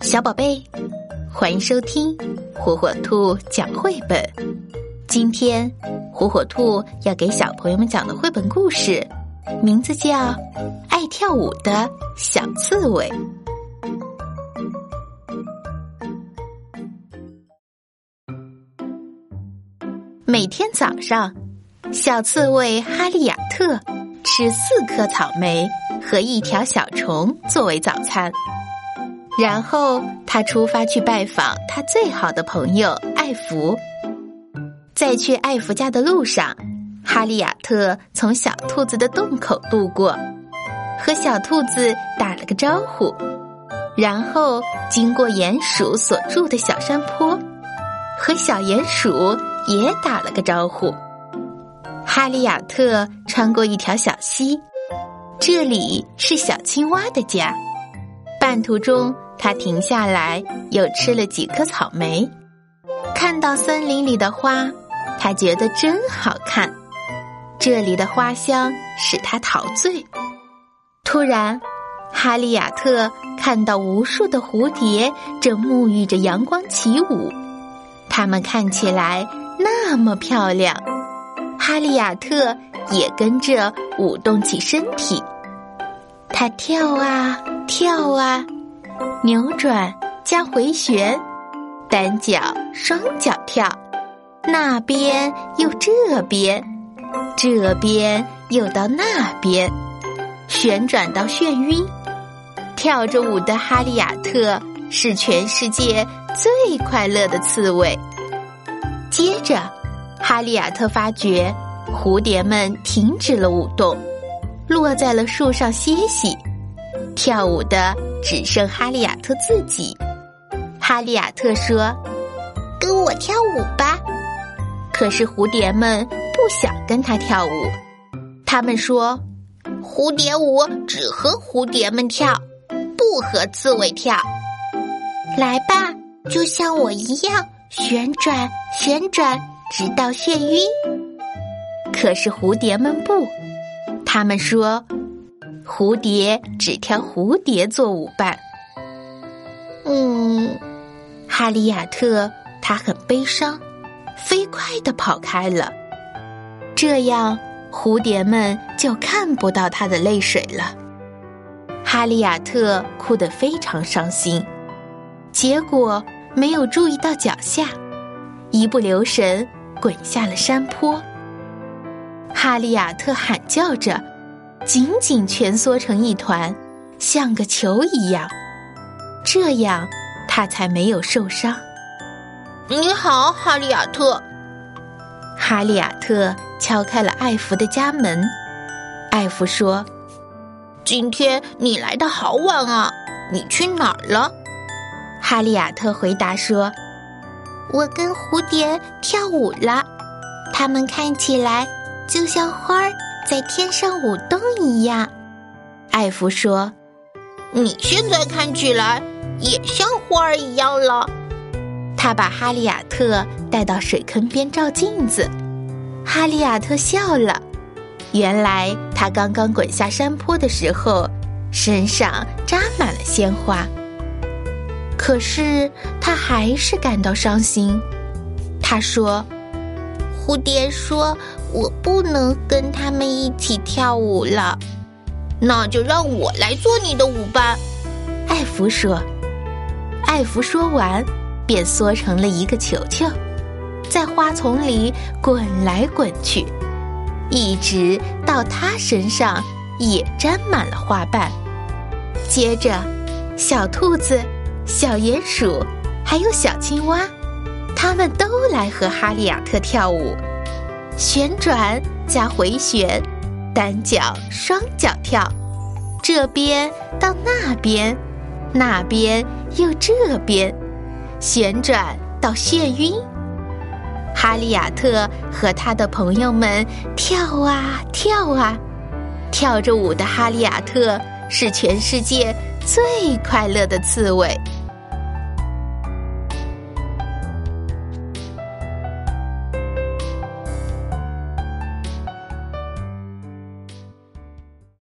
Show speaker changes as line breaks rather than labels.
小宝贝，欢迎收听火火兔讲绘本。今天，火火兔要给小朋友们讲的绘本故事，名字叫《爱跳舞的小刺猬》。每天早上，小刺猬哈利亚特吃四颗草莓和一条小虫作为早餐。然后他出发去拜访他最好的朋友艾弗。在去艾弗家的路上，哈利亚特从小兔子的洞口路过，和小兔子打了个招呼，然后经过鼹鼠所住的小山坡，和小鼹鼠也打了个招呼。哈利亚特穿过一条小溪，这里是小青蛙的家。半途中。他停下来，又吃了几颗草莓。看到森林里的花，他觉得真好看。这里的花香使他陶醉。突然，哈利亚特看到无数的蝴蝶正沐浴着阳光起舞，它们看起来那么漂亮。哈利亚特也跟着舞动起身体，他跳啊跳啊。扭转加回旋，单脚双脚跳，那边又这边，这边又到那边，旋转到眩晕。跳着舞的哈利亚特是全世界最快乐的刺猬。接着，哈利亚特发觉蝴蝶们停止了舞动，落在了树上歇息。跳舞的只剩哈利亚特自己。哈利亚特说：“跟我跳舞吧。”可是蝴蝶们不想跟他跳舞。他们说：“蝴蝶舞只和蝴蝶们跳，不和刺猬跳。”来吧，就像我一样旋转旋转，直到眩晕。可是蝴蝶们不，他们说。蝴蝶只挑蝴蝶做舞伴。嗯，哈利亚特他很悲伤，飞快的跑开了。这样，蝴蝶们就看不到他的泪水了。哈利亚特哭得非常伤心，结果没有注意到脚下，一不留神滚下了山坡。哈利亚特喊叫着。紧紧蜷缩成一团，像个球一样，这样他才没有受伤。你好，哈利亚特。哈利亚特敲开了艾弗的家门。艾弗说：“今天你来的好晚啊，你去哪儿了？”哈利亚特回答说：“我跟蝴蝶跳舞了，它们看起来就像花儿。”在天上舞动一样，艾弗说：“你现在看起来也像花儿一样了。”他把哈利亚特带到水坑边照镜子，哈利亚特笑了。原来他刚刚滚下山坡的时候，身上扎满了鲜花。可是他还是感到伤心。他说：“蝴蝶说。”我不能跟他们一起跳舞了，那就让我来做你的舞伴。”艾弗说。艾弗说完，便缩成了一个球球，在花丛里滚来滚去，一直到他身上也沾满了花瓣。接着，小兔子、小鼹鼠还有小青蛙，他们都来和哈利亚特跳舞。旋转加回旋，单脚双脚跳，这边到那边，那边又这边，旋转到眩晕。哈利亚特和他的朋友们跳啊跳啊，跳着舞的哈利亚特是全世界最快乐的刺猬。